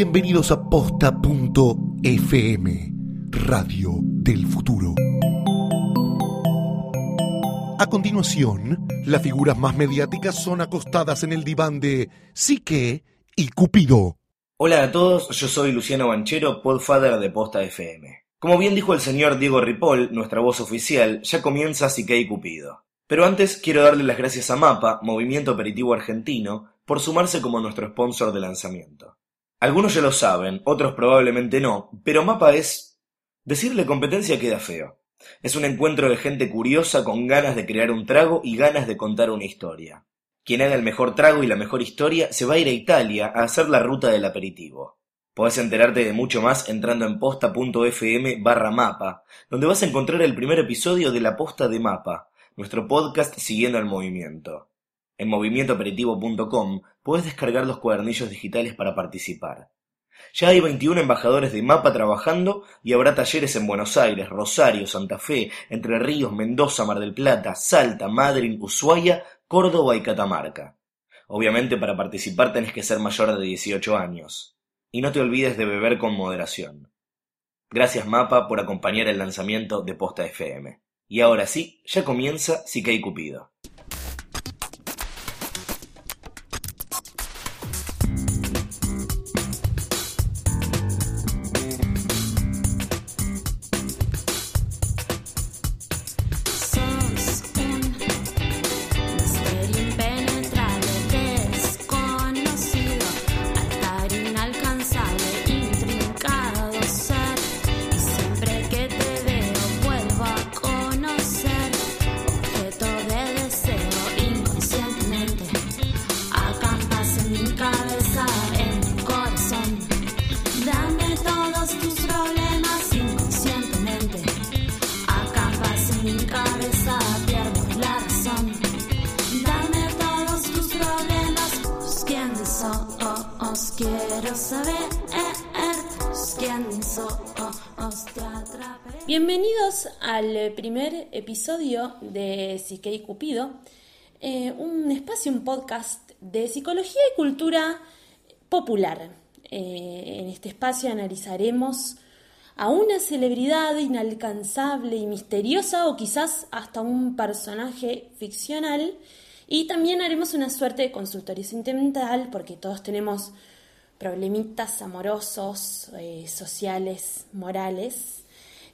Bienvenidos a posta.fm, Radio del Futuro. A continuación, las figuras más mediáticas son acostadas en el diván de Psique y Cupido. Hola a todos, yo soy Luciano Banchero, podfather de Posta FM. Como bien dijo el señor Diego Ripoll, nuestra voz oficial, ya comienza Psique y Cupido. Pero antes quiero darle las gracias a MAPA, Movimiento Aperitivo Argentino, por sumarse como nuestro sponsor de lanzamiento. Algunos ya lo saben, otros probablemente no, pero MAPA es... Decirle competencia queda feo. Es un encuentro de gente curiosa con ganas de crear un trago y ganas de contar una historia. Quien haga el mejor trago y la mejor historia se va a ir a Italia a hacer la ruta del aperitivo. Podés enterarte de mucho más entrando en posta.fm barra mapa, donde vas a encontrar el primer episodio de La Posta de Mapa, nuestro podcast siguiendo el movimiento. En movimientoaperitivo.com puedes descargar los cuadernillos digitales para participar. Ya hay 21 embajadores de MAPA trabajando y habrá talleres en Buenos Aires, Rosario, Santa Fe, Entre Ríos, Mendoza, Mar del Plata, Salta, Madrid, Ushuaia, Córdoba y Catamarca. Obviamente para participar tenés que ser mayor de 18 años. Y no te olvides de beber con moderación. Gracias MAPA por acompañar el lanzamiento de Posta FM. Y ahora sí, ya comienza y Cupido. Episodio de Psique y Cupido, eh, un espacio, un podcast de psicología y cultura popular. Eh, en este espacio analizaremos a una celebridad inalcanzable y misteriosa o quizás hasta un personaje ficcional y también haremos una suerte de consultorio sentimental porque todos tenemos problemitas amorosos, eh, sociales, morales.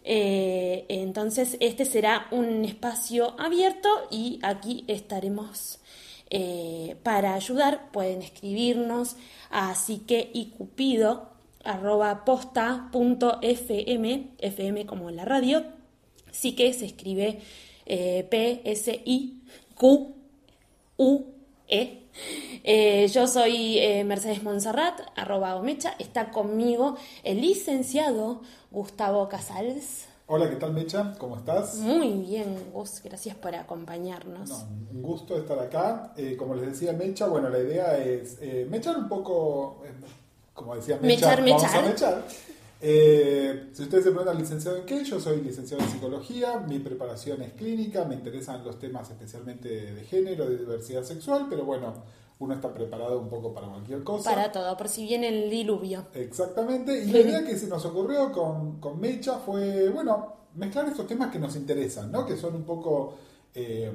Eh, entonces este será un espacio abierto y aquí estaremos eh, para ayudar. Pueden escribirnos a psique y cupido arroba fm como la radio, sí que se escribe eh, P, S, I, Q, U, E. Eh, yo soy eh, Mercedes Monserrat, arroba Omecha, está conmigo el licenciado Gustavo Casals. Hola, ¿qué tal Mecha? ¿Cómo estás? Muy bien, Gus, gracias por acompañarnos. No, un gusto estar acá. Eh, como les decía Mecha, bueno, la idea es mechar un poco, como decía Mecha, Mechar, vamos mechar. a mechar. Eh, si ustedes se preguntan licenciado en qué, yo soy licenciado en psicología, mi preparación es clínica, me interesan los temas especialmente de género, de diversidad sexual, pero bueno, uno está preparado un poco para cualquier cosa. Para todo, por si viene el diluvio. Exactamente, y la idea que se nos ocurrió con, con Mecha fue, bueno, mezclar estos temas que nos interesan, ¿no? Que son un poco, eh,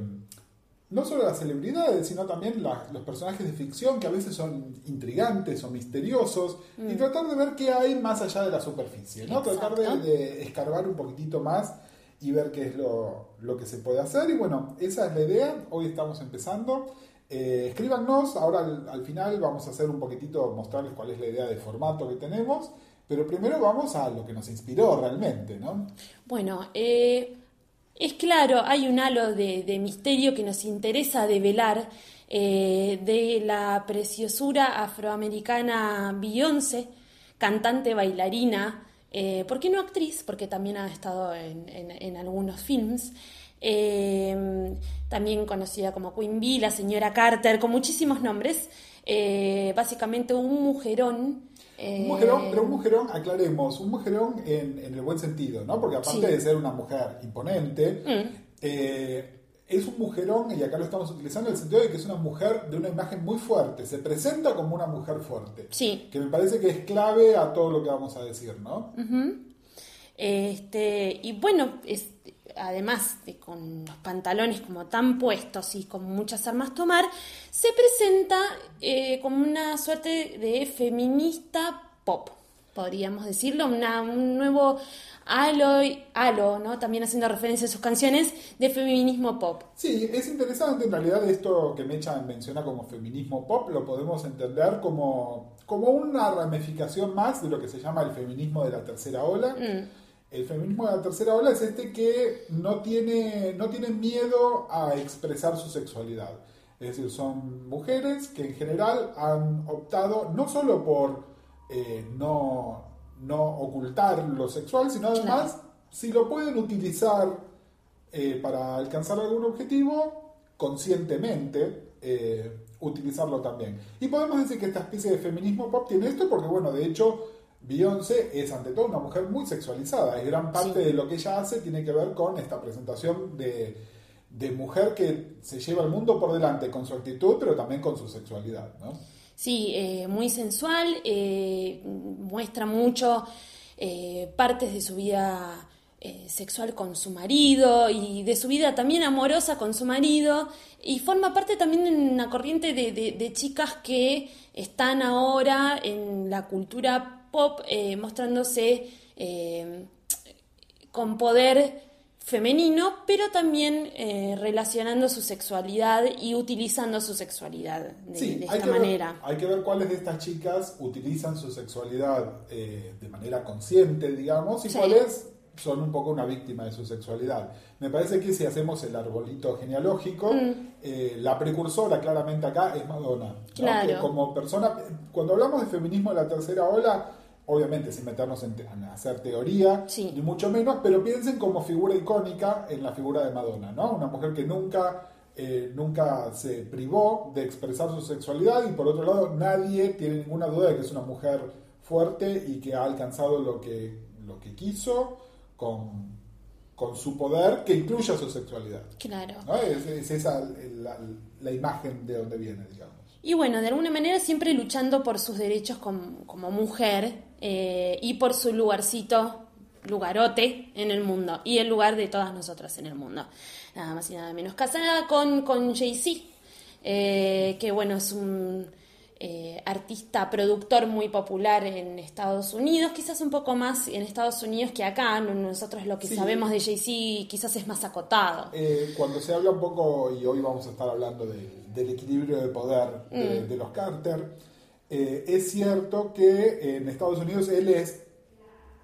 no solo las celebridades, sino también la- los personajes de ficción que a veces son intrigantes o misteriosos, y tratar de ver qué hay más allá de la superficie, ¿no? Tratar de, escarbar un poquitito más y ver qué es lo, lo que se puede hacer. Y bueno, esa es la idea, hoy estamos empezando. Eh, escríbanos, ahora al, al final vamos a hacer un poquitito, mostrarles cuál es la idea de formato que tenemos, pero primero vamos a lo que nos inspiró realmente, ¿no? Bueno, eh, es claro, hay un halo de, misterio que nos interesa develar eh, de la preciosura afroamericana Beyoncé, cantante, bailarina, eh, ¿por qué no actriz? Porque también ha estado en, algunos films. eh, también conocida como Queen Bee, la señora Carter, con muchísimos nombres. básicamente un mujerón. Eh, Un mujerón, pero un mujerón, aclaremos, un mujerón en, en el buen sentido, ¿no? Porque aparte Sí. de ser una mujer imponente, Mm. eh, es un mujerón, y acá lo estamos utilizando en el sentido de que es una mujer de una imagen muy fuerte, se presenta como una mujer fuerte. Sí. Que me parece que es clave a todo lo que vamos a decir, ¿no? Este, y bueno, es, además de con los pantalones como tan puestos y con muchas armas tomar, se presenta eh, como una suerte de feminista pop, podríamos decirlo, una- un nuevo halo, halo, ¿no? También haciendo referencia a sus canciones de feminismo pop. Sí, es interesante en realidad esto que Mecha menciona como feminismo pop, lo podemos entender como, como una ramificación más de lo que se llama el feminismo de la tercera ola. El feminismo de la tercera ola es este que no tiene, no tiene miedo a expresar su sexualidad. Es decir, son mujeres que en general han optado no solo por eh, no, no ocultar lo sexual, sino además, si lo pueden utilizar eh, para alcanzar algún objetivo, conscientemente eh, utilizarlo también. Y podemos decir que esta especie de feminismo pop tiene esto porque, bueno, de hecho, Beyoncé es ante todo una mujer muy sexualizada y gran parte Sí. de lo que ella hace tiene que ver con esta presentación de, de mujer que se lleva el mundo por delante con su actitud, pero también con su sexualidad, ¿no? Sí, eh, muy sensual, eh, muestra mucho eh, partes de su vida sexual con su marido y de su vida también amorosa con su marido y forma parte también de una corriente de, de- de chicas que están ahora en la cultura pop eh, mostrándose eh, con poder femenino, pero también eh, relacionando su sexualidad y utilizando su sexualidad de, Sí, de hay esta que, ver, manera. hay que ver cuáles de estas chicas utilizan su sexualidad eh, de manera consciente, digamos, y Sí. cuáles son un poco una víctima de su sexualidad. Me parece que si hacemos el arbolito genealógico, Mm. eh, la precursora claramente acá es Madonna. ¿no? Claro. Que como persona, cuando hablamos de feminismo de la tercera ola, obviamente sin meternos en, hacer teoría, Sí. ni mucho menos, pero piensen como figura icónica en la figura de Madonna, ¿no? Una mujer que nunca, eh, nunca se privó de expresar su sexualidad y por otro lado nadie tiene ninguna duda de que es una mujer fuerte y que ha alcanzado lo que, lo que quiso con, con su poder que incluya su sexualidad. Claro. ¿no? Es, es esa la, la imagen de donde viene, digamos. Y bueno, de alguna manera siempre luchando por sus derechos como, como mujer eh, y por su lugarcito, lugarote en el mundo y el lugar de todas nosotras en el mundo. Nada más y nada menos. Casada con, con Jay-Z, eh, que bueno, es un eh, artista, productor muy popular en Estados Unidos, quizás un poco más en Estados Unidos que acá. No- Nosotros lo que Sí. sabemos de Jay-Z quizás es más acotado. Eh, cuando se habla un poco, y hoy vamos a estar hablando de- del equilibrio de poder de, de los Carter, eh, es cierto que en Estados Unidos él es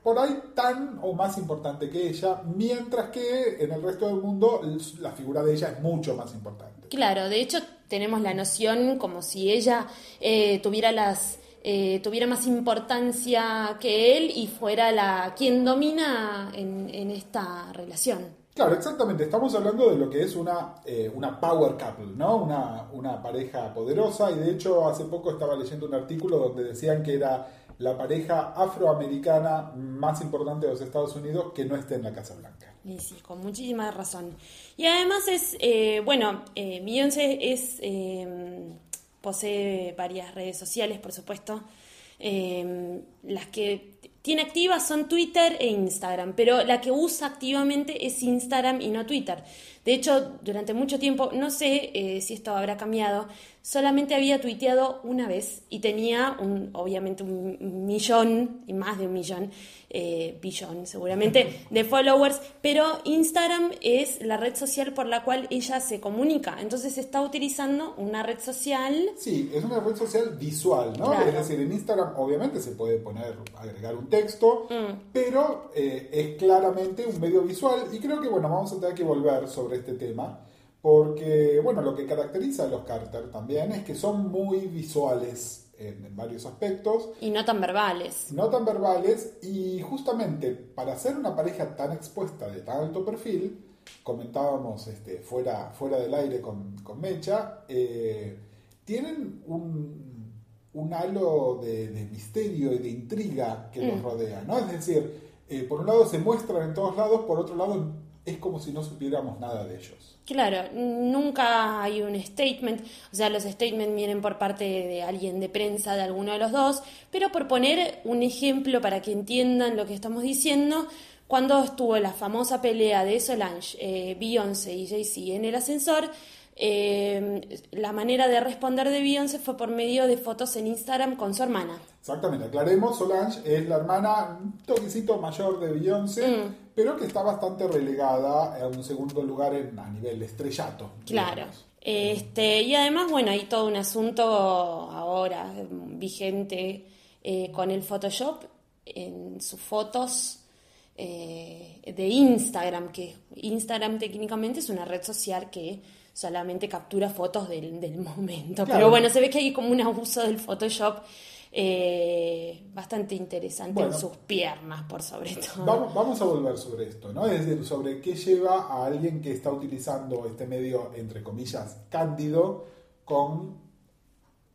por ahí tan o más importante que ella, mientras que en el resto del mundo la figura de ella es mucho más importante. Claro, de hecho tenemos la noción como si ella eh, tuviera las eh, tuviera más importancia que él y fuera la quien domina en, en esta relación. Claro, exactamente. Estamos hablando de lo que es una, eh, una power couple, ¿no? Una, una pareja poderosa. Y de hecho, hace poco estaba leyendo un artículo donde decían que era la pareja afroamericana más importante de los Estados Unidos que no esté en la Casa Blanca. Y sí, con muchísima razón. Y además es, eh, bueno, eh, Beyoncé es, eh, posee varias redes sociales, por supuesto. Eh, las que tiene activas son Twitter e Instagram, pero la que usa activamente es Instagram y no Twitter. De hecho, durante mucho tiempo, no sé eh, si esto habrá cambiado, solamente había tuiteado una vez y tenía un, obviamente un millón, y más de un millón, eh, billón seguramente, de followers, pero Instagram es la red social por la cual ella se comunica. Entonces está utilizando una red social Sí, es una red social visual, ¿no? Claro. Es decir, en Instagram obviamente se puede poner, agregar un texto, pero eh, es claramente un medio visual y creo que, bueno, vamos a tener que volver sobre este tema porque, bueno, lo que caracteriza a los Carter también es que son muy visuales en, en varios aspectos, y no tan verbales. no tan verbales y justamente para ser una pareja tan expuesta de tan alto perfil, comentábamos este, fuera, fuera del aire con, con Mecha, eh, tienen un, un halo de, de misterio y de intriga que los rodea, ¿no? Es decir, eh, por un lado se muestran en todos lados, por otro lado es como si no supiéramos nada de ellos. Claro, nunca hay un statement, o sea, los statements vienen por parte de alguien de prensa, de alguno de los dos, pero por poner un ejemplo para que entiendan lo que estamos diciendo, cuando estuvo la famosa pelea de Solange, eh, Beyoncé y Jay-Z en el ascensor, eh, la manera de responder de Beyoncé fue por medio de fotos en Instagram con su hermana. Exactamente, aclaremos, Solange es la hermana un toquecito mayor de Beyoncé, Mm. pero que está bastante relegada a un segundo lugar en- a nivel estrellato. Claro. digamos. Este, y además, bueno, hay todo un asunto ahora vigente eh, con el Photoshop en sus fotos eh, de Instagram, que Instagram técnicamente es una red social que solamente captura fotos del, del momento. Claro. Pero bueno, se ve que hay como un abuso del Photoshop eh, bastante interesante Bueno. en sus piernas, por sobre todo. Vamos, vamos a volver sobre esto, ¿no? Es decir, sobre qué lleva a alguien que está utilizando este medio, entre comillas, cándido, con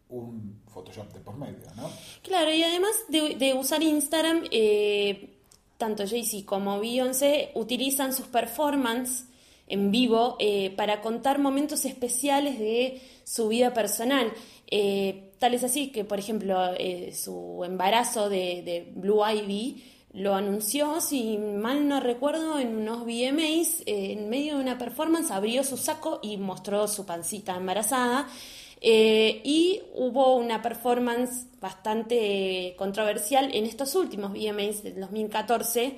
un Photoshop de por medio, ¿no? Claro, y además de, de usar Instagram, eh, tanto Jay-Z como Beyoncé utilizan sus performances en vivo eh, para contar momentos especiales de su vida personal. Eh, tal es así que, por ejemplo, eh, su embarazo de, Blue Ivy lo anunció, si mal no recuerdo, en unos VMAs, en medio de una performance, abrió su saco y mostró su pancita embarazada. Y hubo una performance bastante controversial en estos últimos VMAs del 2014,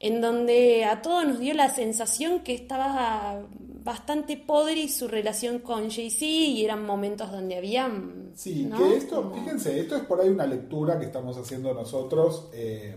en donde a todos nos dio la sensación que estaba bastante podre su relación con Jay-Z y eran momentos donde había... Sí, ¿no? que esto, Como- fíjense, esto es por ahí una lectura que estamos haciendo nosotros eh,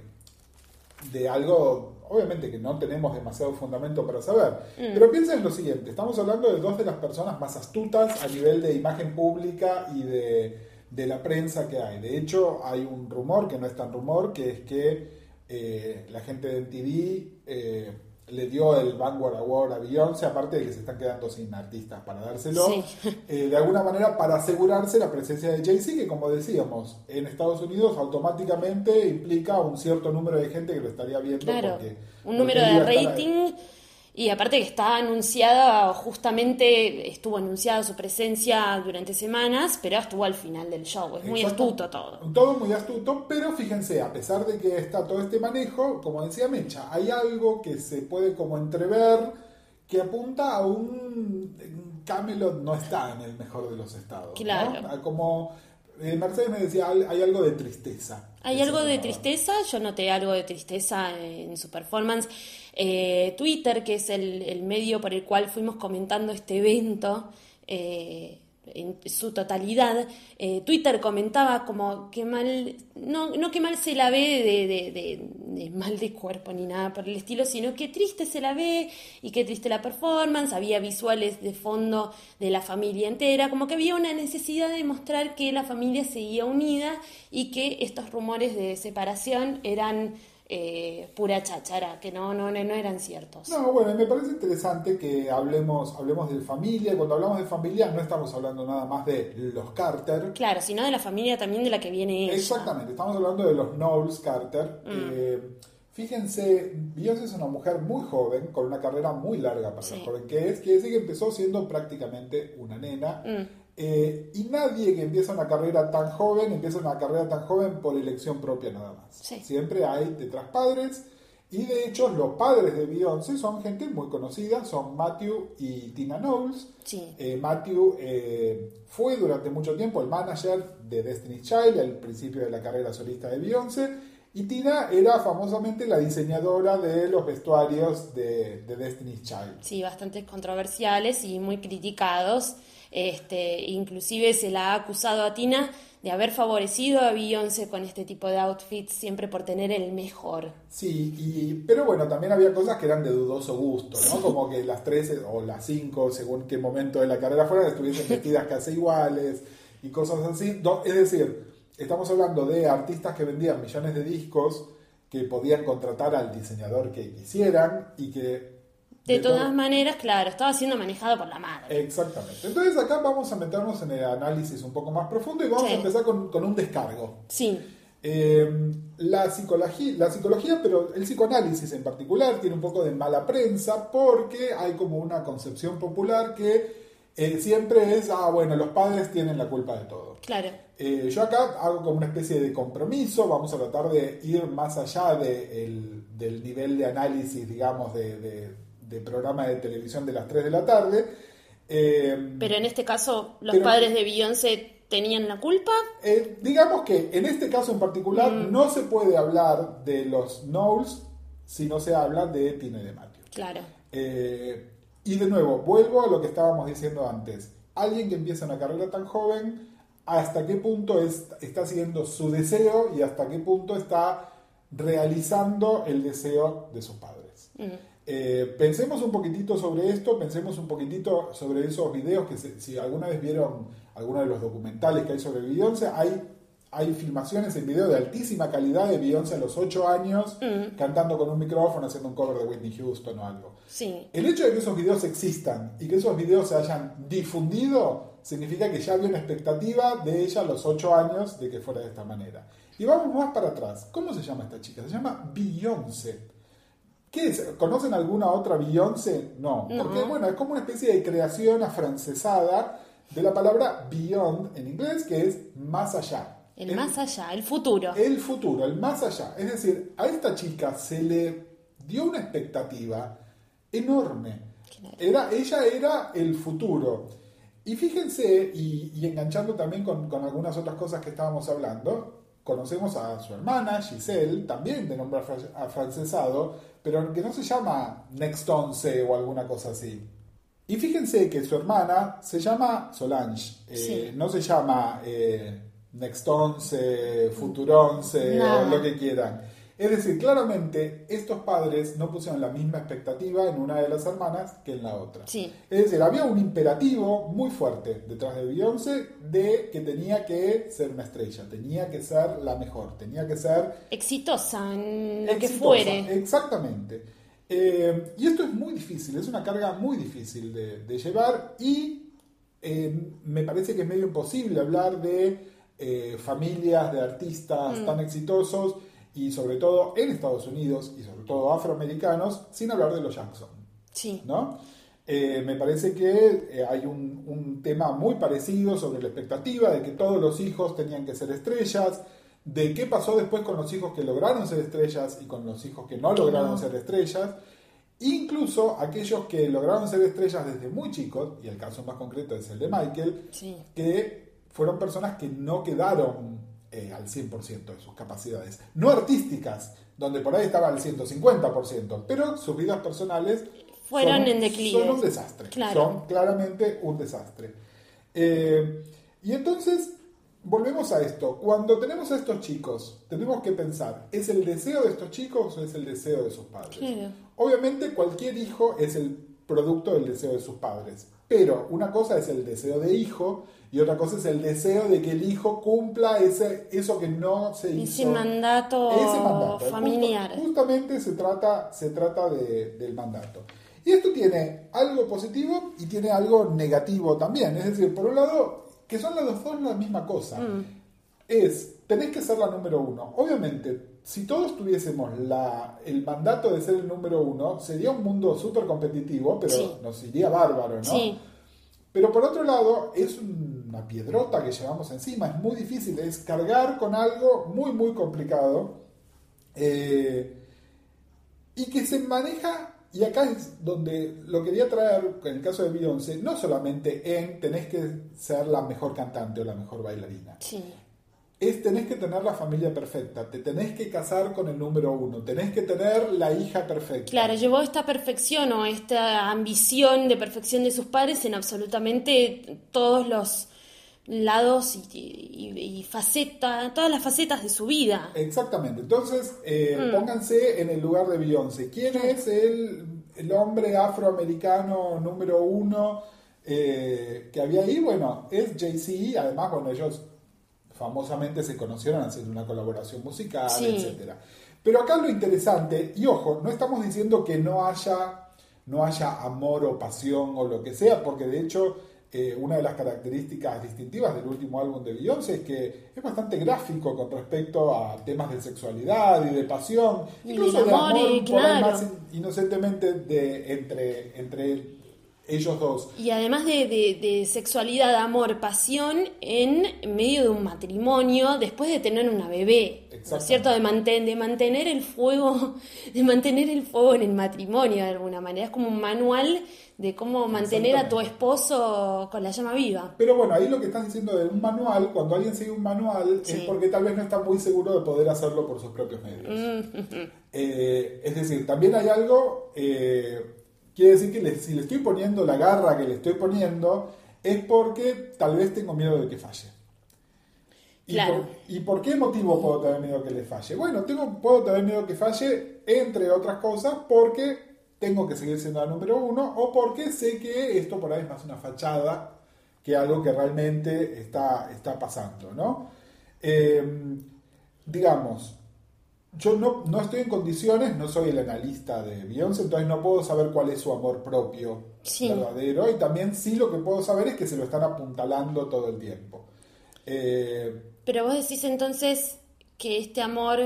de algo, obviamente que no tenemos demasiado fundamento para saber, Mm. pero piensen en lo siguiente, estamos hablando de dos de las personas más astutas a nivel de imagen pública y de, de la prensa que hay. De hecho, hay un rumor, que no es tan rumor, que es que eh, la gente de MTV... eh, le dio el Vanguard Award a Beyoncé, aparte de que se están quedando sin artistas para dárselo, Sí. eh, de alguna manera para asegurarse la presencia de Jay-Z, que como decíamos, en Estados Unidos automáticamente implica un cierto número de gente que lo estaría viendo. Claro, porque- un número de ahí. Y aparte que está anunciada, justamente estuvo anunciada su presencia durante semanas, pero estuvo al final del show, es muy Exacto. astuto todo. Todo muy astuto, pero fíjense, a pesar de que está todo este manejo, como decía Mecha, hay algo que se puede como entrever que apunta a un Camelot no está en el mejor de los estados. ¿no? Claro. A Como eh, Mercedes me decía, hay algo de tristeza. Hay algo de tristeza, yo noté algo de tristeza en su performance. Eh, Twitter, que es el, el medio por el cual fuimos comentando este evento eh, en su totalidad, eh, Twitter comentaba como que mal, no, no que mal se la ve de, de- de- de mal de cuerpo ni nada por el estilo, sino que triste se la ve y que triste la performance, había visuales de fondo de la familia entera, como que había una necesidad de mostrar que la familia seguía unida y que estos rumores de separación eran eh, pura cháchara, que no, no, no eran ciertos. No, bueno, me parece interesante que hablemos, hablemos de familia. y Cuando hablamos de familia no estamos hablando nada más de los Carter. Claro, sino de la familia también de la que viene ella. Exactamente, estamos hablando de los Knowles Carter. Eh, fíjense, Beyoncé es una mujer muy joven, con una carrera muy larga para Sí. lo joven que es. Quiere decir que empezó siendo prácticamente una nena. Mm. Eh, y nadie que empieza una carrera tan joven, empieza una carrera tan joven por elección propia nada más. Sí. Siempre hay detrás padres. Y de hecho, los padres de Beyoncé son gente muy conocida, son Matthew y Tina Knowles. Sí. Eh, Matthew eh, fue durante mucho tiempo el manager de Destiny's Child al principio de la carrera solista de Beyoncé. Y Tina era famosamente la diseñadora de los vestuarios de, de Destiny's Child. Sí, bastante controversiales y muy criticados. Este, inclusive se la ha acusado a Tina de haber favorecido a Beyoncé con este tipo de outfits siempre por tener el mejor. Sí, y, pero bueno, también había cosas que eran de dudoso gusto, ¿no? Como que las 13 o las 5, según qué momento de la carrera fueran, estuviesen vestidas casi iguales y cosas así. Es decir, estamos hablando de artistas que vendían millones de discos, que podían contratar al diseñador que quisieran y que... De todas maneras, claro, estaba siendo manejado por la madre. Exactamente. Entonces acá vamos a meternos en el análisis un poco más profundo y vamos Sí. a empezar con, con un descargo. Sí, Eh, la, psicología, la psicología, pero el psicoanálisis en particular, tiene un poco de mala prensa porque hay como una concepción popular que eh, siempre es, ah, bueno, los padres tienen la culpa de todo. Claro. Eh, yo acá hago como una especie de compromiso, vamos a tratar de ir más allá de el- del nivel de análisis, digamos, de, de- de programa de televisión de las 3 de la tarde. Eh, Pero en este caso, los Pero- padres de Beyoncé tenían la culpa. eh, digamos que en este caso en particular no se puede hablar de los Knowles si no se habla de Tina y de Matthew. Claro. Eh, y de nuevo, vuelvo a lo que estábamos diciendo antes. Alguien que empieza una carrera tan joven, ¿hasta qué punto es- está siguiendo su deseo y hasta qué punto está realizando el deseo de sus padres? Eh, pensemos un poquitito sobre esto, pensemos un poquitito sobre esos videos que se- si alguna vez vieron alguno de los documentales que hay sobre Beyoncé, hay, hay filmaciones en video de altísima calidad de Beyoncé a los 8 años, cantando con un micrófono, haciendo un cover de Whitney Houston o algo. Sí. El hecho de que esos videos existan y que esos videos se hayan difundido significa que ya había una expectativa de ella a los 8 años de que fuera de esta manera. Y vamos más para atrás. ¿Cómo se llama esta chica? Se llama Beyoncé. ¿Qué es? ¿Conocen alguna otra Beyoncé? No. No. Porque, bueno, es como una especie de creación afrancesada de la palabra beyond en inglés, que es más allá. El más allá, el futuro. El futuro, el más allá. Es decir, a esta chica se le dio una expectativa enorme. Era, ella era el futuro. Y fíjense, y, y enganchando también con, con algunas otras cosas que estábamos hablando, conocemos a su hermana, Giselle, también de nombre afra- afrancesado, pero que no se llama Next 11 o alguna cosa así. Y fíjense que su hermana se llama Solange, eh, Sí. no se llama eh, Next 11, Future 11 Nada. o lo que quieran. Es decir, claramente estos padres no pusieron la misma expectativa en una de las hermanas que en la otra. Sí. Es decir, había un imperativo muy fuerte detrás de Beyoncé de que tenía que ser una estrella, tenía que ser la mejor, tenía que ser Exitosa en lo que fuere. Exactamente. Eh, y esto es muy difícil, es una carga muy difícil de, de llevar y eh, me parece que es medio imposible hablar de eh, familias de artistas Mm. tan exitosos y sobre todo en Estados Unidos y sobre todo afroamericanos sin hablar de los Jackson. Sí. ¿no? Eh, me parece que eh, hay un, un tema muy parecido sobre la expectativa de que todos los hijos tenían que ser estrellas, de qué pasó después con los hijos que lograron ser estrellas y con los hijos que no lograron no. ser estrellas, incluso aquellos que lograron ser estrellas desde muy chicos, y el caso más concreto es el de Michael, Sí. que fueron personas que no quedaron eh, al 100% de sus capacidades, no artísticas, donde por ahí estaba al 150%, pero sus vidas personales Fueron son, en declive. Son un desastre, Claro. son claramente un desastre. Eh, y entonces, volvemos a esto, cuando tenemos a estos chicos, tenemos que pensar, ¿es el deseo de estos chicos o es el deseo de sus padres? Claro. Obviamente cualquier hijo es el producto del deseo de sus padres, pero una cosa es el deseo de hijo y otra cosa es el deseo de que el hijo cumpla ese, eso que no se Ese hizo. mandato, Ese mandato. familiar. Justo- justamente se trata, se trata de- del mandato. Y esto tiene algo positivo y tiene algo negativo también. Es decir, por un lado, que son las dos la misma cosa. Mm. Es, tenés que ser la número uno. Obviamente, si todos tuviésemos la, el mandato de ser el número uno, sería un mundo súper competitivo, pero Sí. nos iría bárbaro, ¿no? Sí. Pero por otro lado, es una piedrota que llevamos encima, es muy difícil, es cargar con algo muy, muy complicado eh, y que se maneja, y acá es donde lo quería traer, en el caso de Beyoncé, no solamente en tenés que ser la mejor cantante o la mejor bailarina, Sí. Es tenés que tener la familia perfecta, te tenés que casar con el número uno, tenés que tener la hija perfecta. Claro, llevó esta perfección o esta ambición de perfección de sus padres en absolutamente todos los lados y, y- y faceta, todas las facetas de su vida. Exactamente. Entonces, eh, Mm. pónganse en el lugar de Beyoncé. ¿Quién es el, el hombre afroamericano número uno eh, que había ahí? Bueno, es Jay-Z. Además, bueno, ellos famosamente se conocieron haciendo una colaboración musical, Sí. etcétera. Pero acá lo interesante, y ojo, no estamos diciendo que no haya, no haya amor o pasión o lo que sea, porque de hecho eh, una de las características distintivas del último álbum de Beyoncé es que es bastante gráfico con respecto a temas de sexualidad y de pasión, Y incluso de amor, amor, claro. más in- inocentemente de, entre, entre ellos dos. Y además de, de- de sexualidad, amor, pasión en medio de un matrimonio, después de tener una bebé, ¿no es cierto? De, manten- de mantener el fuego, de mantener el fuego en el matrimonio de alguna manera. Es como un manual de cómo mantener a tu esposo con la llama viva. Pero bueno, ahí lo que estás diciendo de un manual, cuando alguien sigue un manual, es porque tal vez no está muy seguro de poder hacerlo por sus propios medios. Eh, es decir, también hay algo, eh, quiere decir que le- si le estoy poniendo la garra que le estoy poniendo, es porque tal vez tengo miedo de que falle. ¿Y, Claro. por, ¿Y por qué motivo puedo tener miedo que le falle? Bueno, tengo, puedo tener miedo que falle, entre otras cosas, porque tengo que seguir siendo la número uno o porque sé que esto por ahí es más una fachada que algo que realmente está, está pasando, ¿no? Eh, digamos, yo no, no estoy en condiciones, no soy el analista de Beyoncé, entonces no puedo saber cuál es su amor propio Sí. verdadero. Y también sí lo que puedo saber es que se lo están apuntalando todo el tiempo. Eh, Pero vos decís entonces que este amor,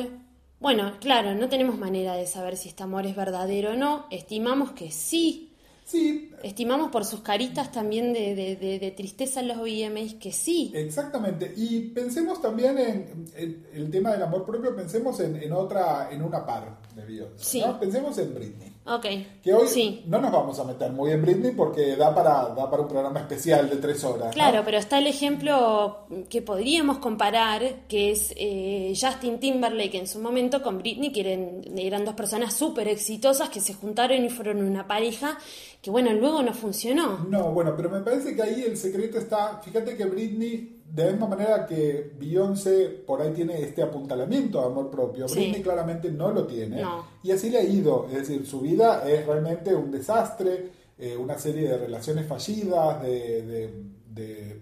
bueno, claro, no tenemos manera de saber si este amor es verdadero o no, estimamos que sí, sí, estimamos por sus caritas también de, de- de- de tristeza en los VMAs que sí. exactamente. Y pensemos también en, en el tema del amor propio, pensemos en, en otra, en una par de Beyoncé. Sí. ¿no? Pensemos en Britney. Ok, Que hoy sí. no nos vamos a meter muy en Britney porque da para, da para un programa especial de tres horas. ¿no? Claro, pero está el ejemplo que podríamos comparar, que es eh, Justin Timberlake en su momento con Britney, que eran, eran dos personas súper exitosas que se juntaron y fueron una pareja que, bueno, luego no funcionó. No, bueno, pero me parece que ahí el secreto está, fíjate que Britney, de la misma manera que Beyoncé por ahí tiene este apuntalamiento de amor propio, Sí. Britney claramente no lo tiene. No. Y así le ha ido, es decir, su vida es realmente un desastre, eh, una serie de relaciones fallidas, de, de, de,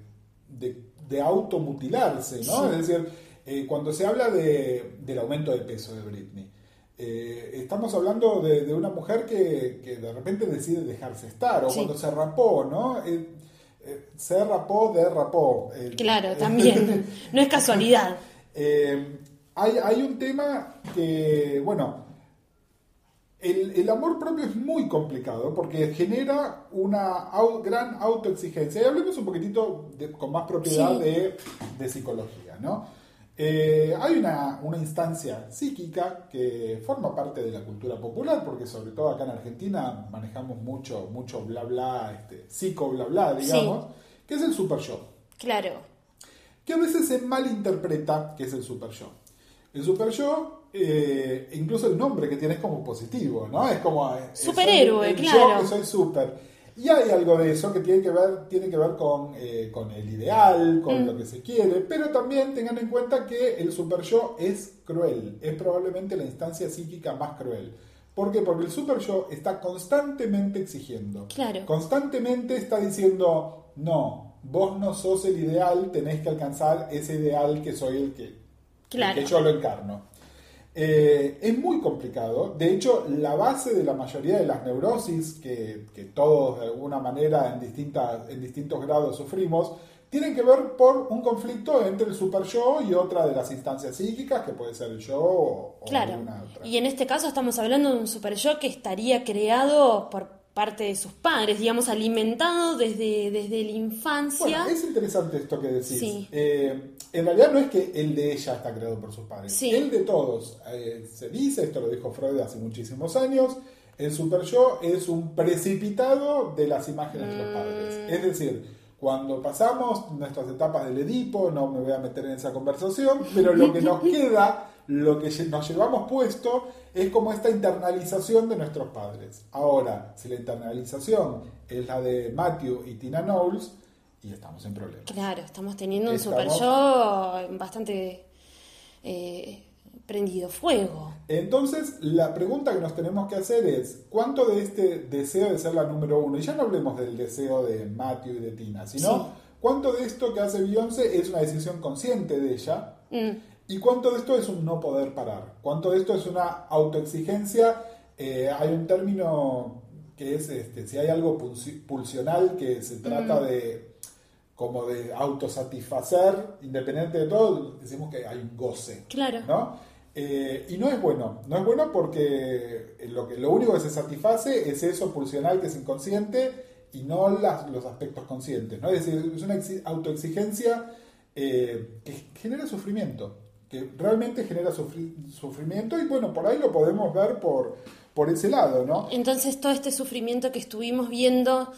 de- automutilarse, ¿no? Sí. Es decir, eh, cuando se habla de, del aumento de peso de Britney, eh, estamos hablando de, de una mujer que, que de repente decide dejarse estar, o Sí. cuando se rapó, ¿no? Eh, se rapó, derrapó. Eh, Claro, también. No es casualidad. eh, hay, hay un tema que, bueno, el, el amor propio es muy complicado porque genera una au- gran autoexigencia. Y hablemos un poquitito de- con más propiedad Sí. de, de psicología, ¿no? Eh, hay una, una instancia psíquica que forma parte de la cultura popular, porque sobre todo acá en Argentina manejamos mucho, mucho bla bla, este, psico bla bla, digamos, que es el super yo Claro. que a veces se malinterpreta que es el super yo. El super yo, eh, incluso el nombre que tiene es como positivo, ¿no? Es como... eh, Superhéroe, soy el claro. Yo que soy super. Y hay algo de eso que tiene que ver, tiene que ver con, eh, con el ideal, con Mm. lo que se quiere, pero también tengan en cuenta que el super yo es cruel, es probablemente la instancia psíquica más cruel. ¿Por qué? Porque el super yo está constantemente exigiendo. Claro. Constantemente está diciendo, no, vos no sos el ideal, tenés que alcanzar ese ideal que soy el que, Claro. el que yo lo encarno. Eh, es muy complicado. De hecho, la base de la mayoría de las neurosis que, que todos de alguna manera en, distintas, en distintos grados sufrimos, tienen que ver por un conflicto entre el super yo y otra de las instancias psíquicas, que puede ser el yo o, o Claro. alguna otra. Y en este caso estamos hablando de un super yo que estaría creado por parte de sus padres, digamos, alimentado desde, desde la infancia. Bueno, es interesante esto que decís. Sí. Eh, en realidad no es que el de ella está creado por sus padres, Sí. el de todos. Eh, se dice, esto lo dijo Freud hace muchísimos años, el super yo es un precipitado de las imágenes de los Mm. padres. Es decir, cuando pasamos nuestras etapas del Edipo, no me voy a meter en esa conversación, pero lo que nos queda, lo que nos llevamos puesto, es como esta internalización de nuestros padres. Ahora, si la internalización es la de Matthew y Tina Knowles, y estamos en problemas. Claro, estamos teniendo un Estamos- super yo bastante eh, prendido fuego. Entonces, la pregunta que nos tenemos que hacer es, ¿cuánto de este deseo de ser la número uno, y ya no hablemos del deseo de Matthew y de Tina, sino Sí. cuánto de esto que hace Beyoncé es una decisión consciente de ella, Mm, y cuánto de esto es un no poder parar, cuánto de esto es una autoexigencia, Eh, hay un término que es, este, si hay algo pulsi- pulsional que se trata de, como de autosatisfacer, independiente de todo, decimos que hay un goce. Claro. ¿no? Eh, y no es bueno, no es bueno porque lo, que, lo único que se satisface es eso pulsional que es inconsciente y no las, los aspectos conscientes. ¿no? Es decir, es una exi- autoexigencia eh, que genera sufrimiento, que realmente genera sufri- sufrimiento y bueno, por ahí lo podemos ver por, por ese lado, ¿no? Entonces todo este sufrimiento que estuvimos viendo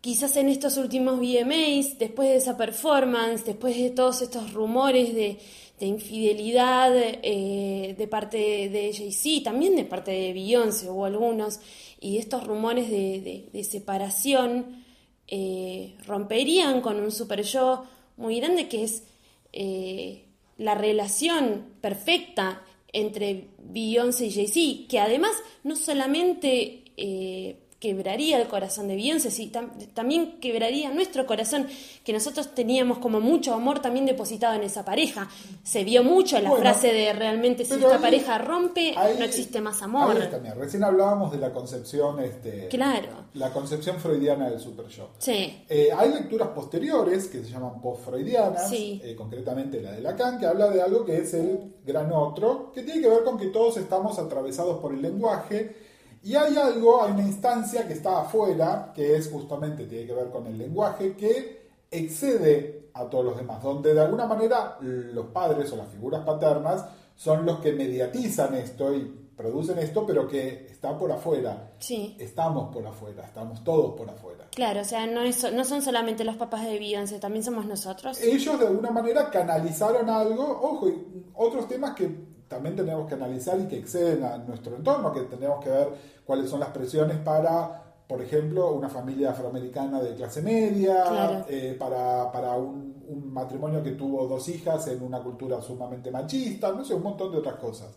quizás en estos últimos VMAs, después de esa performance, después de todos estos rumores de, de infidelidad eh, de parte de Jay-Z, también de parte de Beyoncé hubo algunos, y estos rumores de separación eh, romperían con un super yo muy grande que es eh, la relación perfecta entre Beyoncé y Jay-Z, que además no solamente eh, quebraría el corazón de Beyoncé, sí, tam- también quebraría nuestro corazón, que nosotros teníamos como mucho amor también depositado en esa pareja. Se vio mucho la Bueno, frase de realmente si esta ahí- pareja rompe, ahí- no existe más amor. Ahí está, recién hablábamos de la concepción, este, Claro, la concepción freudiana del super yo. sí, Eh, hay lecturas posteriores que se llaman post-freudianas, Sí. eh, concretamente la de Lacan, que habla de algo que es el gran otro, que tiene que ver con que todos estamos atravesados por el lenguaje y hay algo, hay una instancia que está afuera, que es justamente, tiene que ver con el lenguaje, que excede a todos los demás, donde de alguna manera los padres o las figuras paternas son los que mediatizan esto y producen esto, pero que está por afuera. sí. Estamos por afuera, estamos todos por afuera. Claro, o sea, no, es- no son solamente los papás de Beyoncé, también somos nosotros. ellos de alguna manera canalizaron algo, ojo, y otros temas que también tenemos que analizar y que exceden a nuestro entorno, que tenemos que ver cuáles son las presiones para, por ejemplo, una familia afroamericana de clase media, Claro. eh, para, para un, un matrimonio que tuvo dos hijas en una cultura sumamente machista, no sé, un montón de otras cosas.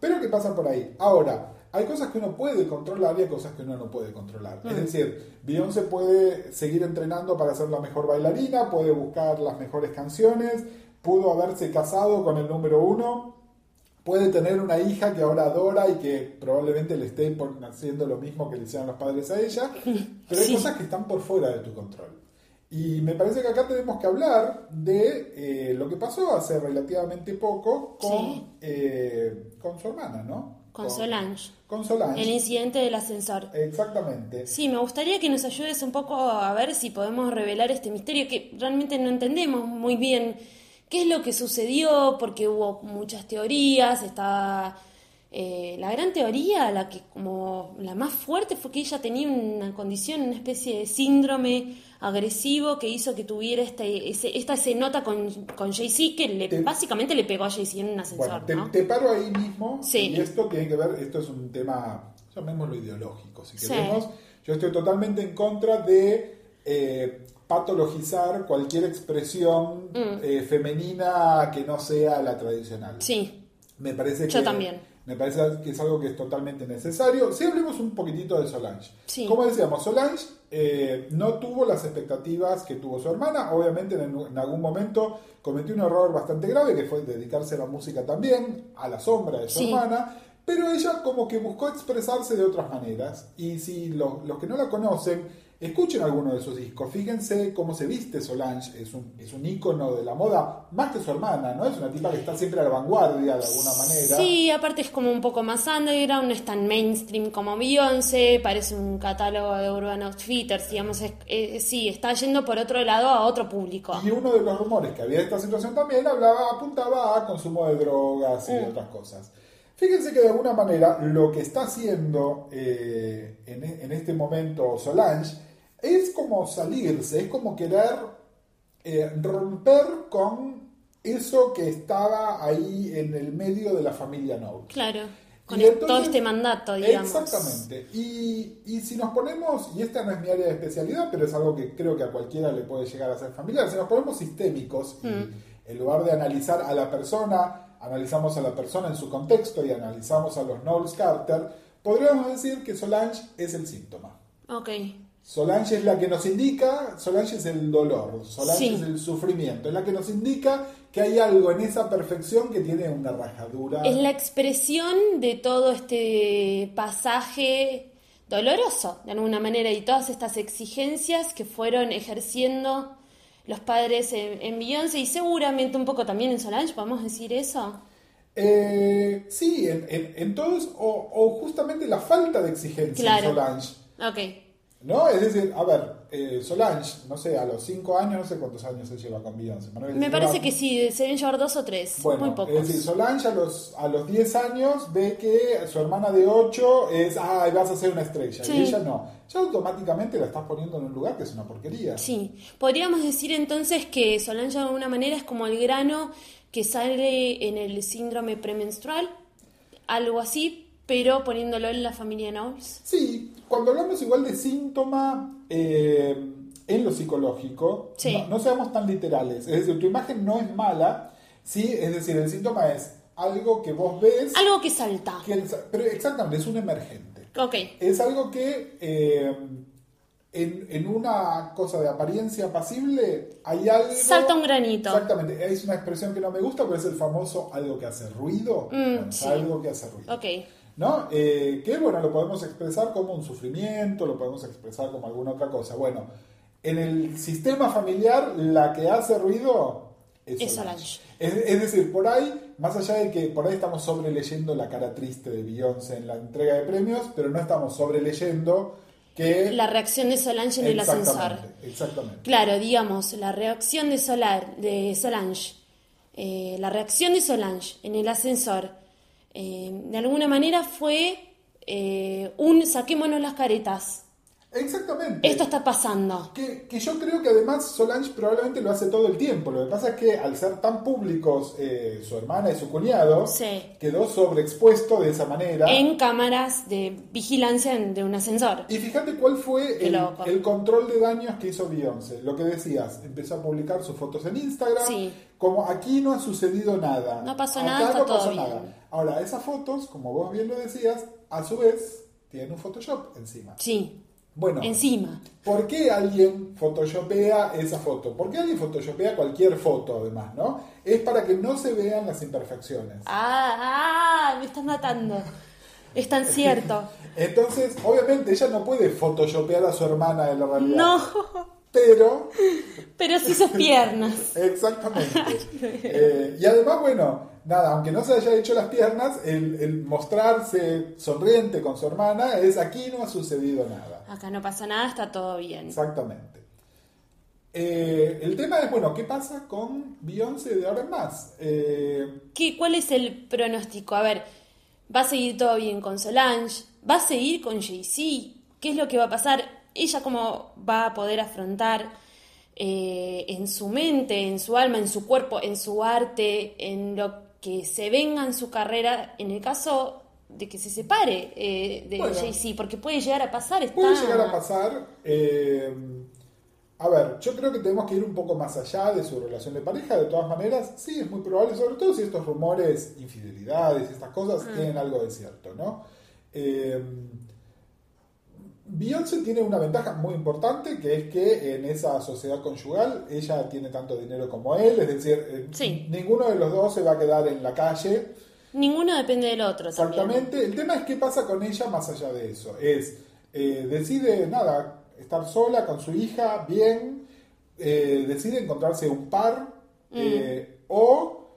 Pero ¿qué pasa por ahí? Ahora, hay cosas que uno puede controlar y hay cosas que uno no puede controlar. Es decir, Beyoncé puede seguir entrenando para ser la mejor bailarina, puede buscar las mejores canciones, pudo haberse casado con el número uno, puede tener una hija que ahora adora y que probablemente le esté haciendo lo mismo que le hicieron los padres a ella, pero hay Sí. cosas que están por fuera de tu control. Y me parece que acá tenemos que hablar de eh, lo que pasó hace relativamente poco con, Sí. eh, con su hermana, ¿no? Con Solange. Con Solange. El incidente del ascensor. Exactamente. Sí, me gustaría que nos ayudes un poco a ver si podemos revelar este misterio que realmente no entendemos muy bien qué es lo que sucedió, porque hubo muchas teorías, está eh, la gran teoría, la que como la más fuerte fue que ella tenía una condición, una especie de síndrome agresivo que hizo que tuviera este, ese, esta se nota con, con Jay-Z que le, Te- básicamente le pegó a Jay-Z en un ascensor, Bueno, te, ¿no? te paro ahí mismo. Sí. Y esto tiene que ver, esto es un tema, llamémoslo ideológico, si Sí. queremos. Yo estoy totalmente en contra de eh, patologizar cualquier expresión eh, femenina que no sea la tradicional. Mm. Sí, Me parece Yo que, también. Me parece que es algo que es totalmente necesario. Si hablemos un poquitito de Solange. Sí. Como decíamos, Solange eh, no tuvo las expectativas que tuvo su hermana. Obviamente en, en algún momento cometió un error bastante grave que fue dedicarse a la música también, a la sombra de su Sí. hermana. Pero ella como que buscó expresarse de otras maneras. Y si lo- los que no la conocen, escuchen alguno de sus discos. Fíjense cómo se viste Solange. Es un, es un ícono de la moda, más que su hermana, ¿no? Es una tipa que está siempre a la vanguardia de alguna manera. Sí, aparte es como un poco más underground, no es tan mainstream como Beyoncé, parece un catálogo de Urban Outfitters, digamos, es- eh, sí, está yendo por otro lado a otro público. Y uno de los rumores que había de esta situación también hablaba, apuntaba a consumo de drogas y Mm. de otras cosas. Fíjense que de alguna manera lo que está haciendo eh, en, en este momento Solange es como salirse, es como querer eh, romper con eso que estaba ahí en el medio de la familia Knowles. Claro, con Y el- entonces- todo este mandato, digamos. Exactamente. Y, y si nos ponemos, y esta no es mi área de especialidad, pero es algo que creo que a cualquiera le puede llegar a ser familiar, si nos ponemos sistémicos y Mm. en lugar de analizar a la persona, analizamos a la persona en su contexto y analizamos a los Knowles Carter, podríamos decir que Solange es el síntoma. Ok, Solange es la que nos indica, Solange es el dolor, Solange Sí. es el sufrimiento, es la que nos indica que hay algo en esa perfección que tiene una rajadura. es la expresión de todo este pasaje doloroso, de alguna manera, y todas estas exigencias que fueron ejerciendo los padres en, en Beyoncé y seguramente un poco también en Solange, ¿podemos decir eso? Eh, sí, en, en- en todos, o, o justamente la falta de exigencia Claro. en Solange. Ok. ¿No? Es decir, a ver, eh, Solange, no sé, a los 5 años, no sé cuántos años se lleva con Beyoncé. Me parece que sí, se deben llevar dos o tres, Bueno, muy pocos. es decir, Solange a los, a los 10 años ve que su hermana de 8 es, ay, vas a ser una estrella. Sí. Y ella no. Ya automáticamente la estás poniendo en un lugar que es una porquería. Sí, podríamos decir entonces que Solange de alguna manera es como el grano que sale en el síndrome premenstrual, algo así, pero poniéndolo en la familia Knowles. Sí, cuando hablamos igual de síntoma eh, en lo psicológico, Sí. no, no seamos tan literales. Es decir, tu imagen no es mala, ¿sí? Es decir, el síntoma es algo que vos ves, Algo que salta. que- pero exactamente, es un emergente. Ok, Es algo que eh, en, en una cosa de apariencia pasible hay algo... salta un granito. Exactamente, es una expresión que no me gusta, pero es el famoso algo que hace ruido. Mm, Bueno, sí. Algo que hace ruido. Ok, ¿No? Eh, que bueno, lo podemos expresar como un sufrimiento, lo podemos expresar como alguna otra cosa. Bueno, en el sistema familiar, la que hace ruido es Es Solange. Es, es decir, por ahí, más allá de que por ahí estamos sobreleyendo la cara triste de Beyoncé en la entrega de premios, pero no estamos sobreleyendo que... la reacción de Solange en el ascensor. Exactamente, exactamente. Claro, digamos, la reacción de, Solar, de Solange, eh, la reacción de Solange en el ascensor, eh, de alguna manera fue eh, un saquémonos las caretas. Exactamente. Esto está pasando. Que, que yo creo que además Solange probablemente lo hace todo el tiempo. Lo que pasa es que al ser tan públicos eh, su hermana y su cuñado, Sí. quedó sobreexpuesto de esa manera. En cámaras de vigilancia de un ascensor. Y fíjate cuál fue el, el control de daños que hizo Beyoncé. Lo que decías, empezó a publicar sus fotos en Instagram. Sí. Como aquí no ha sucedido nada. No pasó Acá nada, no todo pasó bien. Ahora, esas fotos, como vos bien lo decías, a su vez tienen un Photoshop encima. Sí, Bueno, encima. ¿Por qué alguien photoshopea esa foto? ¿Por qué alguien photoshopea cualquier foto además, no? Es para que no se vean las imperfecciones. Ah, ah, me estás matando. Es tan cierto. Entonces, obviamente ella no puede photoshopear a su hermana en la realidad. No, Pero, pero sí sus piernas. exactamente. Eh, y además, bueno, nada, aunque no se haya hecho las piernas, el, el mostrarse sonriente con su hermana es aquí no ha sucedido nada. Acá no pasa nada, está todo bien. Exactamente. Eh, el tema es, bueno, ¿qué pasa con Beyoncé de ahora en más? Eh, ¿Qué, ¿Cuál es el pronóstico? A ver, ¿va a seguir todo bien con Solange? ¿Va a seguir con Jay-Z? ¿Qué es lo que va a pasar? ¿Ella cómo va a poder afrontar eh, en su mente, en su alma, en su cuerpo, en su arte, en lo que se venga en su carrera, en el caso de que se separe eh, de Bueno. Jay-Z? Porque puede llegar a pasar. Está... puede llegar a pasar. eh, a ver, yo creo que tenemos que ir un poco más allá de su relación de pareja. De todas maneras, sí, es muy probable, sobre todo si estos rumores, infidelidades, estas cosas, tienen algo de cierto, ¿no? Eh, Beyoncé tiene una ventaja muy importante que es que en esa sociedad conyugal ella tiene tanto dinero como él, es decir, eh, Sí. ninguno de los dos se va a quedar en la calle. Ninguno depende del otro también. Exactamente. El tema es qué pasa con ella más allá de eso. Es, eh, decide, nada, estar sola con su hija, bien, eh, decide encontrarse un par, eh, o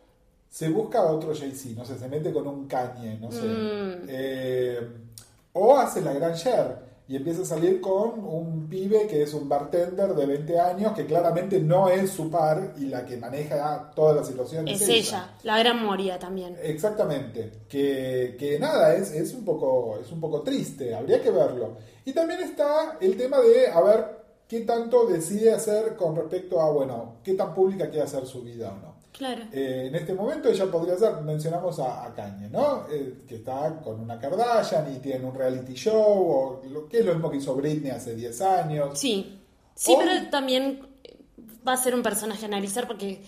se busca otro Jay-Z, no sé, se mete con un Kanye, no sé. Eh, o hace la gran share y empieza a salir con un pibe que es un bartender de 20 años que claramente no es su par y la que maneja toda la situación Es ella, la gran Moria también. Exactamente, que, que nada, es, es, un poco, es un poco triste, habría que verlo. Y también está el tema de, a ver, qué tanto decide hacer con respecto a, bueno, qué tan pública quiere hacer su vida o no. Claro. Eh, en este momento ella podría ser, mencionamos a, a Kanye, ¿no? Eh, que está con una Kardashian y tiene un reality show, o lo, que es lo mismo que hizo Britney hace 10 años. Sí, sí, O- pero también va a ser un personaje a analizar porque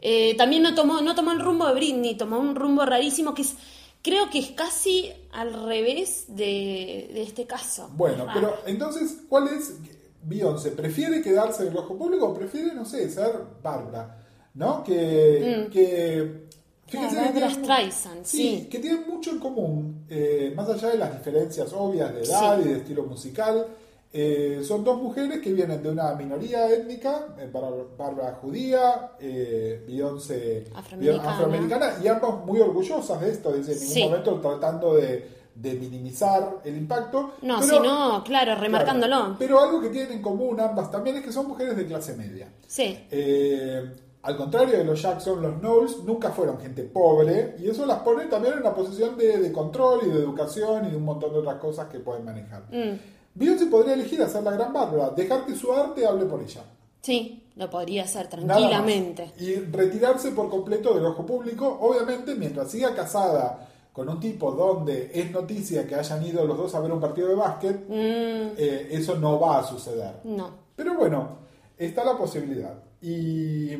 eh, también no tomó, no tomó el rumbo de Britney, tomó un rumbo rarísimo que es, creo que es casi al revés de, de este caso. Bueno, Ah, pero entonces, ¿cuál es? Beyoncé, ¿prefiere quedarse en el ojo público o prefiere, no sé, ser Bárbara? ¿No? Que. que fíjense que tienen- Streisand, sí. que tienen mucho en común, eh, más allá de las diferencias obvias de edad Sí. y de estilo musical. Eh, son dos mujeres que vienen de una minoría étnica, eh, Bárbara judía, eh, Beyoncé Afroamericana. afroamericana, y ambas muy orgullosas de esto, en ningún Sí. momento tratando de, de minimizar el impacto. No, pero- sino, claro, remarcándolo. Claro, pero algo que tienen en común ambas también es que son mujeres de clase media. Sí, Eh, al contrario de los Jackson, los Knowles nunca fueron gente pobre y eso las pone también en una posición de, de control y de educación y de un montón de otras cosas que pueden manejar. Mm. Beyoncé podría elegir hacer la gran Bárbara, dejar que su arte hable por ella. sí, lo podría hacer tranquilamente. Y retirarse por completo del ojo público, obviamente mientras siga casada con un tipo donde es noticia que hayan ido los dos a ver un partido de básquet, Mm, eh, eso no va a suceder. no. Pero bueno, está la posibilidad. Y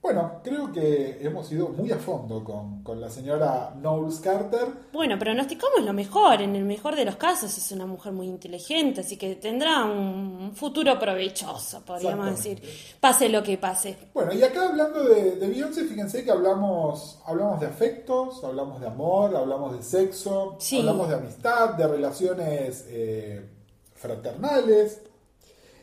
bueno, creo que hemos ido muy a fondo con, con la señora Knowles Carter. Bueno, pronosticamos lo mejor. En el mejor de los casos es una mujer muy inteligente, así que tendrá un futuro provechoso, podríamos decir. Pase lo que pase. Bueno, y acá hablando de, de Beyoncé, fíjense que hablamos, hablamos de afectos, hablamos de amor, hablamos de sexo, Sí. hablamos de amistad, de relaciones eh, fraternales.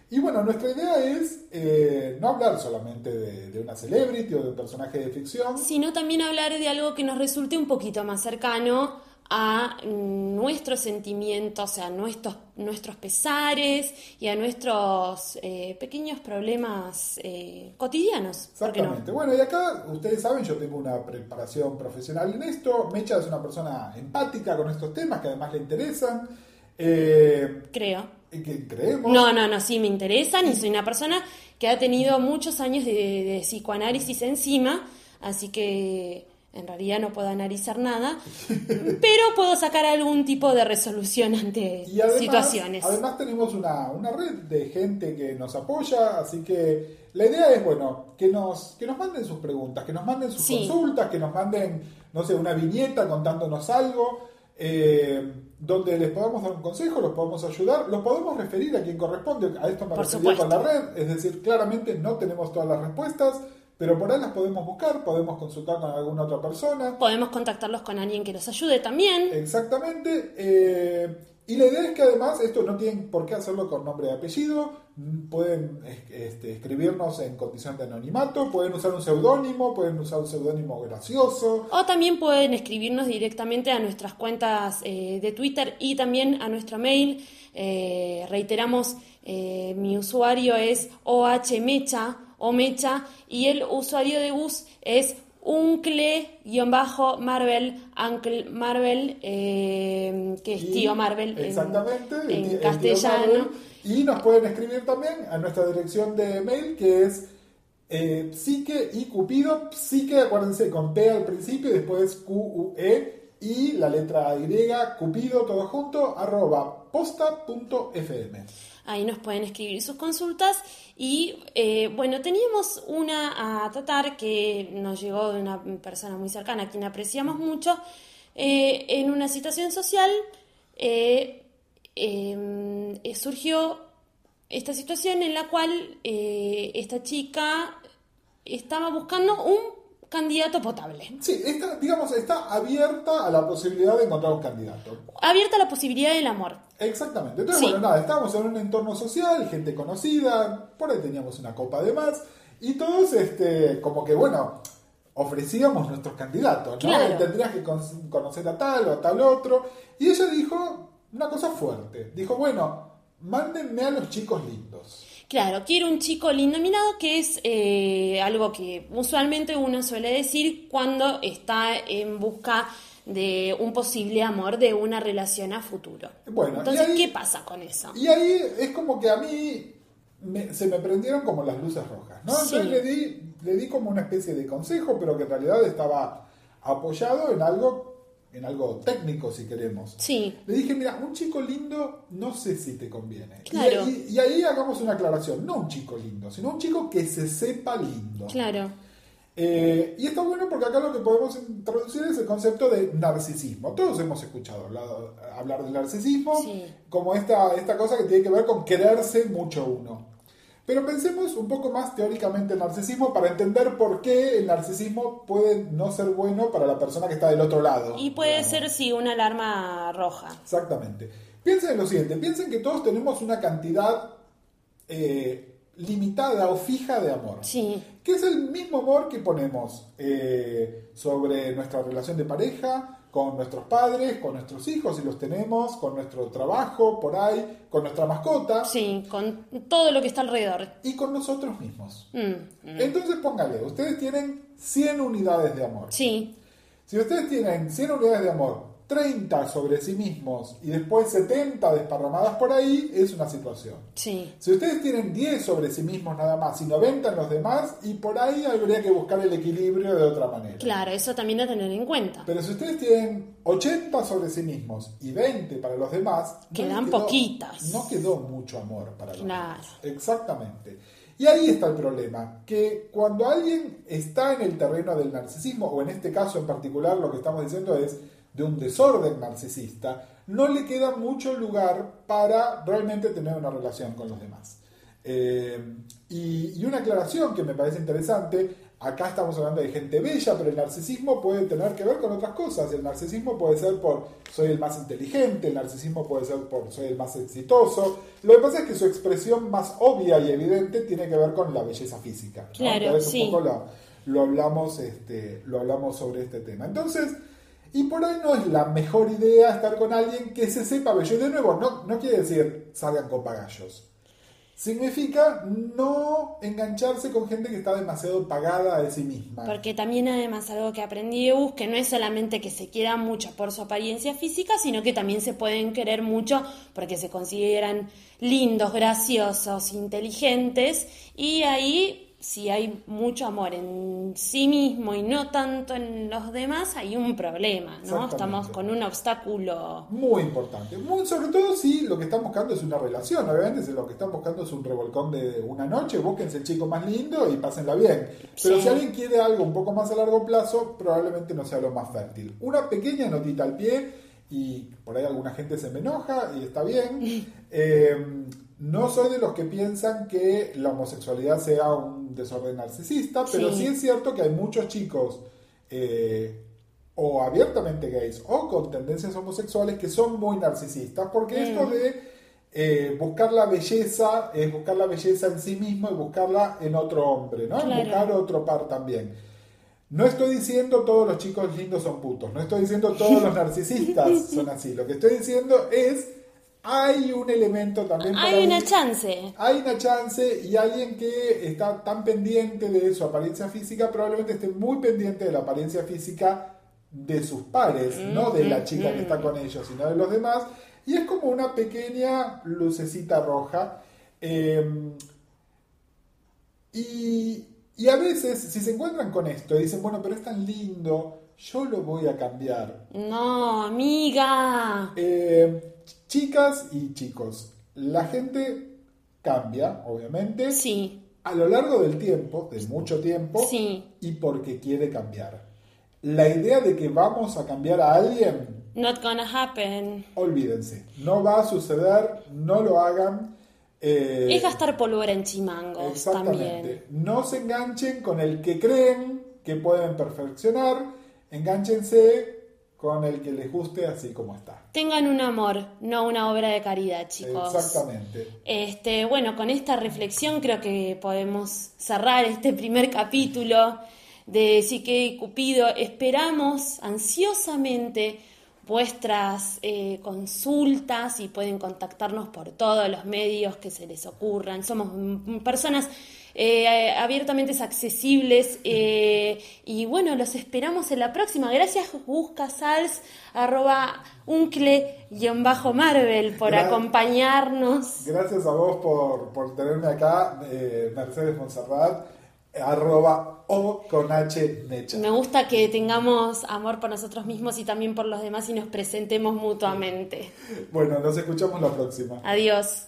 Y bueno, nuestra idea es eh, no hablar solamente de, de una celebrity o de un personaje de ficción, Sino también hablar de algo que nos resulte un poquito más cercano a nuestros sentimientos, a nuestros, nuestros pesares y a nuestros eh, pequeños problemas eh, cotidianos. Exactamente. Bueno, y acá ustedes saben, yo tengo una preparación profesional en esto. Mecha es una persona empática con estos temas que además le interesan. eh, Creo. Y que creemos. No, no, no, sí me interesan y soy una persona que ha tenido muchos años de, de psicoanálisis encima, así que en realidad no puedo analizar nada, pero puedo sacar algún tipo de resolución ante Y además, situaciones. además tenemos una, una red de gente que nos apoya, así que la idea es, bueno, que nos, que nos manden sus preguntas, que nos manden sus Sí. consultas, que nos manden, no sé, una viñeta contándonos algo, eh, donde les podamos dar un consejo, los podemos ayudar, los podemos referir a quien corresponde, a esto me refería con la red, es decir, claramente no tenemos todas las respuestas, pero por ahí las podemos buscar, podemos consultar con alguna otra persona. Podemos contactarlos con alguien que los ayude también. Exactamente. eh, y la idea es que además esto no tienen por qué hacerlo con nombre y apellido. Pueden es- este, escribirnos en condición de anonimato, pueden usar un seudónimo, pueden usar un seudónimo gracioso. O también pueden escribirnos directamente a nuestras cuentas eh, de Twitter y también a nuestro mail. Eh, reiteramos, eh, mi usuario es ohmecha o mecha y el usuario de bus es uncle-marvel, uncle Marvel, que es Y- tío Marvel en- Exactamente. en, castellano. Y nos pueden escribir también a nuestra dirección de mail que es eh, psique y cupido. Psique, acuérdense, con P al principio y después Q-U-E. Y la letra Y, cupido, todo junto, arroba posta.fm. Ahí nos pueden escribir sus consultas. Y eh, bueno, teníamos una a tratar que nos llegó de una persona muy cercana, a quien apreciamos mucho, eh, en una situación social. eh, eh, surgió esta situación en la cual eh, esta chica estaba buscando un candidato potable. Sí, está, digamos, está abierta a la posibilidad de encontrar un candidato. Abierta la posibilidad del amor. Exactamente. Entonces, Sí. bueno, nada, estábamos en un entorno social, gente conocida, por ahí teníamos una copa de más, y todos, este, como que, bueno, ofrecíamos nuestros candidatos, ¿no? Claro. Tendrías que con- conocer a tal o a tal otro. Y ella dijo una cosa fuerte. Dijo, bueno, mándenme a los chicos lindos. Claro, quiero un chico lindo mirado, que es eh, algo que usualmente uno suele decir cuando está en busca de un posible amor, de una relación a futuro. Bueno, Entonces, ahí- ¿qué pasa con eso? Y ahí es como que a mí me- se me prendieron como las luces rojas, ¿no? Sí. Entonces le di, le di como una especie de consejo, pero que en realidad estaba apoyado en algo, en algo técnico, si queremos. Sí, Le dije, mira, un chico lindo no sé si te conviene. Y- Claro. Y, y ahí hagamos una aclaración, no un chico lindo, sino un chico que se sepa lindo. claro. Eh, y está bueno porque acá lo que podemos introducir es el concepto de narcisismo. Todos hemos escuchado hablado- hablar del narcisismo Sí. como esta, esta cosa que tiene que ver con quererse mucho uno. Pero pensemos un poco más teóricamente el narcisismo para entender por qué el narcisismo puede no ser bueno para la persona que está del otro lado. Y puede digamos. ser, sí, una alarma roja. Exactamente. Piensen en lo siguiente, piensen que todos tenemos una cantidad eh, limitada o fija de amor. Sí. Que es el mismo amor que ponemos eh, sobre nuestra relación de pareja, con nuestros padres, con nuestros hijos, si los tenemos, con nuestro trabajo, por ahí, con nuestra mascota Sí, con todo lo que está alrededor. y con nosotros mismos. Mm, mm. Entonces póngale, ustedes tienen 100 unidades de amor. Sí, Si ustedes tienen 100 unidades de amor, 30 sobre sí mismos y después 70 desparramadas por ahí, es una situación. sí. Si ustedes tienen 10 sobre sí mismos nada más y 90 en los demás, y por ahí habría que buscar el equilibrio de otra manera. Claro, eso también a tener en cuenta. Pero si ustedes tienen 80 sobre sí mismos y 20 para los demás, no Quedan les quedó- poquitas. No quedó mucho amor para los Claro. demás. Exactamente. Y ahí está el problema, que cuando alguien está en el terreno del narcisismo, o en este caso en particular lo que estamos diciendo es de un desorden narcisista, no le queda mucho lugar para realmente tener una relación con los demás. Eh, y, y una aclaración que me parece interesante, acá estamos hablando de gente bella, pero el narcisismo puede tener que ver con otras cosas. El narcisismo puede ser por soy el más inteligente, el narcisismo puede ser por soy el más exitoso. Lo que pasa es que su expresión más obvia y evidente tiene que ver con la belleza física. ¿no? Claro, Entonces, sí. un poco lo, lo hablamos, este, lo hablamos sobre este tema. Entonces, y por ahí no es la mejor idea estar con alguien que se sepa bello. Y de nuevo, no, no quiere decir salgan con pagallos. Significa no engancharse con gente que está demasiado pagada de sí misma. Porque también además algo que aprendí de Bus, que no es solamente que se quieran mucho por su apariencia física, sino que también se pueden querer mucho porque se consideran lindos, graciosos, inteligentes y ahí si hay mucho amor en sí mismo y no tanto en los demás, hay un problema, ¿no? Estamos con un obstáculo. Muy importante. Muy, sobre todo si lo que están buscando es una relación. Obviamente, si lo que están buscando es un revolcón de una noche, búsquense el chico más lindo y pásenla bien. Pero Sí. si alguien quiere algo un poco más a largo plazo, probablemente no sea lo más fértil. Una pequeña notita al pie, y por ahí alguna gente se me enoja y está bien. Eh, no soy de los que piensan que la homosexualidad sea un desorden narcisista, pero Sí. sí es cierto que hay muchos chicos eh, o abiertamente gays o con tendencias homosexuales que son muy narcisistas, porque esto de eh, buscar la belleza es buscar la belleza en sí mismo y buscarla en otro hombre, ¿no? Claro. Buscar otro par también. No estoy diciendo todos los chicos lindos son putos, no estoy diciendo todos los narcisistas son así. Lo que estoy diciendo es hay un elemento también Hay una chance. hay una chance y alguien que está tan pendiente de su apariencia física probablemente esté muy pendiente de la apariencia física de sus pares, no de la chica que está con ellos, sino de los demás. Y es como una pequeña lucecita roja. Eh, y, y a veces, si se encuentran con esto y dicen, bueno, pero es tan lindo, yo lo voy a cambiar. No, amiga. Eh, chicas y chicos, la gente cambia, obviamente, Sí, a lo largo del tiempo, de mucho tiempo, Sí. y porque quiere cambiar. La idea de que vamos a cambiar a alguien, not gonna happen. olvídense, no va a suceder, no lo hagan. eh, Es gastar pólvora en chimangos Exactamente. también. No se enganchen con el que creen que pueden perfeccionar, enganchense con el que les guste así como está. Tengan un amor, no una obra de caridad, chicos. Exactamente. Este, bueno, con esta reflexión creo que podemos cerrar este primer capítulo de Psique y Cupido. Esperamos ansiosamente vuestras eh, consultas y pueden contactarnos por todos los medios que se les ocurran. Somos personas eh, abiertamente accesibles eh, y bueno, los esperamos en la próxima. Gracias Gus Casals, arroba uncle-marvel por Gra- acompañarnos. Gracias a vos por, por tenerme acá, eh, Mercedes Monserrat, arroba o con H Necha. Me gusta que tengamos amor por nosotros mismos y también por los demás y nos presentemos mutuamente. Bueno, nos escuchamos la próxima. Adiós.